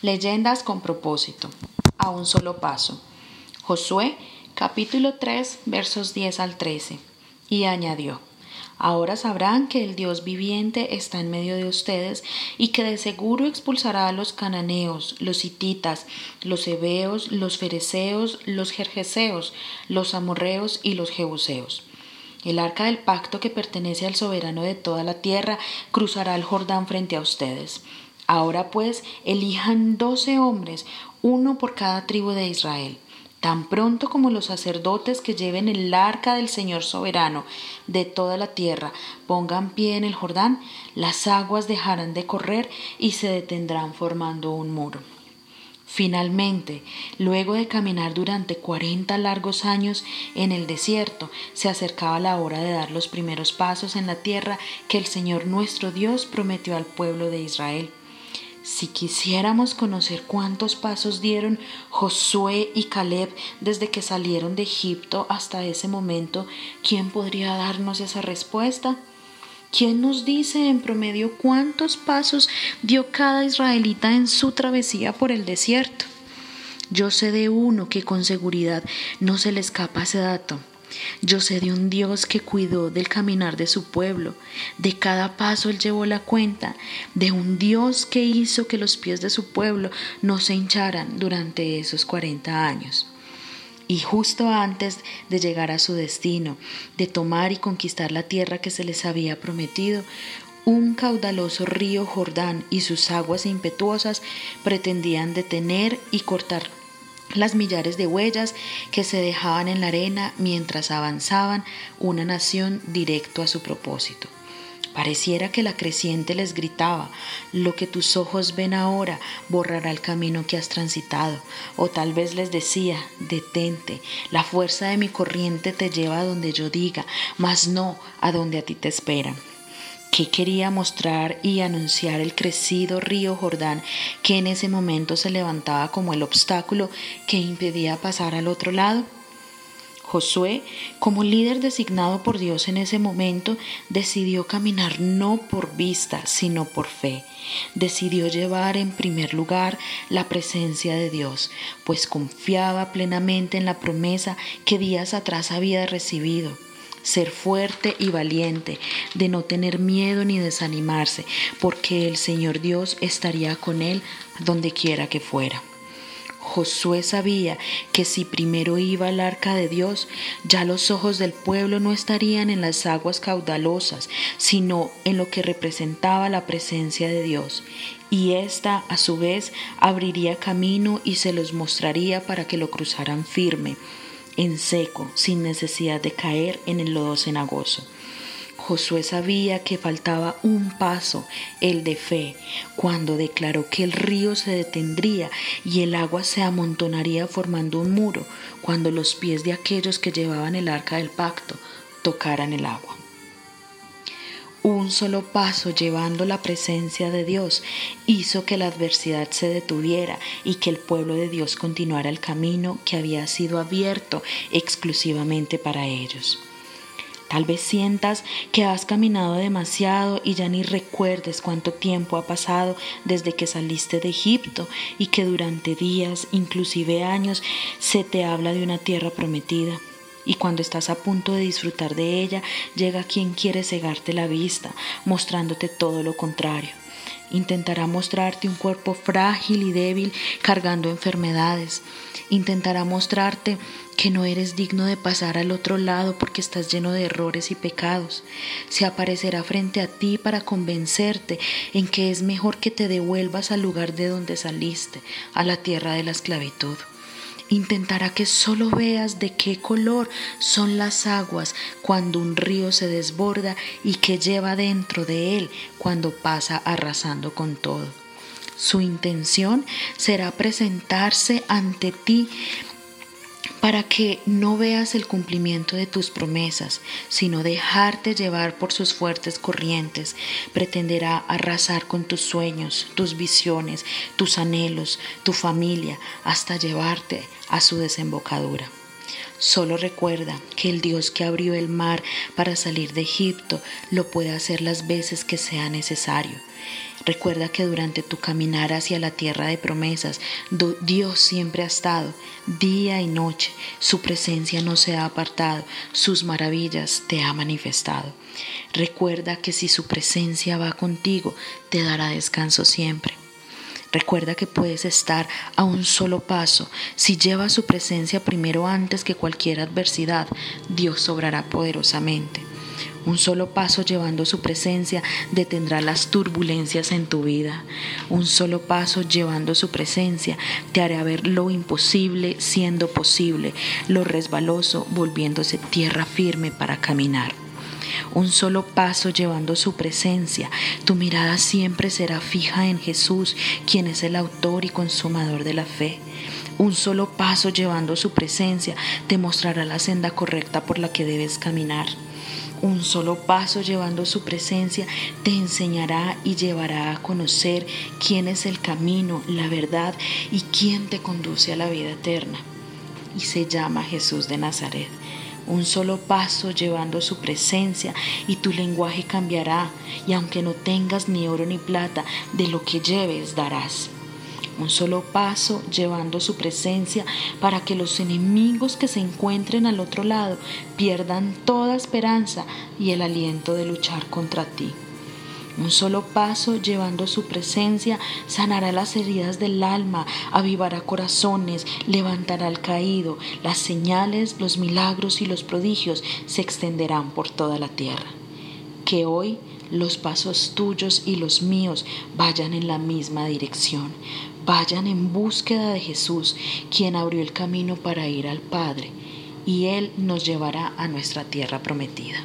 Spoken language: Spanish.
Leyendas con propósito. A un solo paso. Josué capítulo 3 versos 10 al 13. Y añadió. Ahora sabrán que el Dios viviente está en medio de ustedes y que de seguro expulsará a los cananeos, los hititas, los hebeos, los fereceos, los jerjeseos, los amorreos y los jebuseos. El arca del pacto que pertenece al soberano de toda la tierra cruzará el Jordán frente a ustedes. Ahora pues elijan doce hombres, uno por cada tribu de Israel. Tan pronto como los sacerdotes que lleven el arca del Señor soberano de toda la tierra pongan pie en el Jordán, las aguas dejarán de correr y se detendrán formando un muro. Finalmente, luego de caminar durante cuarenta largos años en el desierto, se acercaba la hora de dar los primeros pasos en la tierra que el Señor nuestro Dios prometió al pueblo de Israel. Si quisiéramos conocer cuántos pasos dieron Josué y Caleb desde que salieron de Egipto hasta ese momento, ¿quién podría darnos esa respuesta? ¿Quién nos dice en promedio cuántos pasos dio cada israelita en su travesía por el desierto? Yo sé de uno que con seguridad no se le escapa ese dato. Yo sé de un Dios que cuidó del caminar de su pueblo, de cada paso él llevó la cuenta, de un Dios que hizo que los pies de su pueblo no se hincharan durante esos cuarenta años. Y justo antes de llegar a su destino, de tomar y conquistar la tierra que se les había prometido, un caudaloso río Jordán y sus aguas impetuosas pretendían detener y cortar las millares de huellas que se dejaban en la arena mientras avanzaban una nación directo a su propósito. Pareciera que la creciente les gritaba, lo que tus ojos ven ahora borrará el camino que has transitado. O tal vez les decía, detente, la fuerza de mi corriente te lleva a donde yo diga, mas no a donde a ti te esperan. ¿Qué quería mostrar y anunciar el crecido río Jordán que en ese momento se levantaba como el obstáculo que impedía pasar al otro lado? Josué, como líder designado por Dios en ese momento, decidió caminar no por vista, sino por fe. Decidió llevar en primer lugar la presencia de Dios, pues confiaba plenamente en la promesa que días atrás había recibido ser fuerte y valiente, de no tener miedo ni desanimarse, porque el Señor Dios estaría con él donde quiera que fuera. Josué sabía que si primero iba al arca de Dios, ya los ojos del pueblo no estarían en las aguas caudalosas, sino en lo que representaba la presencia de Dios. Y ésta, a su vez, abriría camino y se los mostraría para que lo cruzaran firme en seco, sin necesidad de caer en el lodo cenagoso. Josué sabía que faltaba un paso, el de fe, cuando declaró que el río se detendría y el agua se amontonaría formando un muro, cuando los pies de aquellos que llevaban el arca del pacto tocaran el agua. Un solo paso llevando la presencia de Dios hizo que la adversidad se detuviera y que el pueblo de Dios continuara el camino que había sido abierto exclusivamente para ellos. Tal vez sientas que has caminado demasiado y ya ni recuerdes cuánto tiempo ha pasado desde que saliste de Egipto y que durante días, inclusive años, se te habla de una tierra prometida y cuando estás a punto de disfrutar de ella, llega quien quiere cegarte la vista, mostrándote todo lo contrario. Intentará mostrarte un cuerpo frágil y débil cargando enfermedades. Intentará mostrarte que no eres digno de pasar al otro lado porque estás lleno de errores y pecados. Se aparecerá frente a ti para convencerte en que es mejor que te devuelvas al lugar de donde saliste, a la tierra de la esclavitud. Intentará que solo veas de qué color son las aguas cuando un río se desborda y que lleva dentro de él cuando pasa arrasando con todo. Su intención será presentarse ante ti para que no veas el cumplimiento de tus promesas, sino dejarte llevar por sus fuertes corrientes. Pretenderá arrasar con tus sueños, tus visiones, tus anhelos, tu familia, hasta llevarte a su desembocadura. Solo recuerda que el Dios que abrió el mar para salir de Egipto lo puede hacer las veces que sea necesario. Recuerda que durante tu caminar hacia la tierra de promesas, Dios siempre ha estado, día y noche, su presencia no se ha apartado, sus maravillas te ha manifestado. Recuerda que si su presencia va contigo, te dará descanso siempre. Recuerda que puedes estar a un solo paso. Si llevas su presencia primero antes que cualquier adversidad, Dios obrará poderosamente. Un solo paso llevando su presencia detendrá las turbulencias en tu vida. Un solo paso llevando su presencia te hará ver lo imposible siendo posible, lo resbaloso volviéndose tierra firme para caminar un solo paso llevando su presencia. Tu mirada siempre será fija en Jesús, quien es el autor y consumador de la fe. Un solo paso llevando su presencia te mostrará la senda correcta por la que debes caminar. Un solo paso llevando su presencia te enseñará y llevará a conocer quién es el camino, la verdad y quién te conduce a la vida eterna. Y se llama Jesús de Nazaret un solo paso llevando su presencia y tu lenguaje cambiará, y aunque no tengas ni oro ni plata, de lo que lleves darás. Un solo paso llevando su presencia para que los enemigos que se encuentren al otro lado pierdan toda esperanza y el aliento de luchar contra ti. Un solo paso llevando su presencia sanará las heridas del alma, avivará corazones, levantará al caído. Las señales, los milagros y los prodigios se extenderán por toda la tierra. Que hoy los pasos tuyos y los míos vayan en la misma dirección, vayan en búsqueda de Jesús, quien abrió el camino para ir al Padre, y Él nos llevará a nuestra tierra prometida.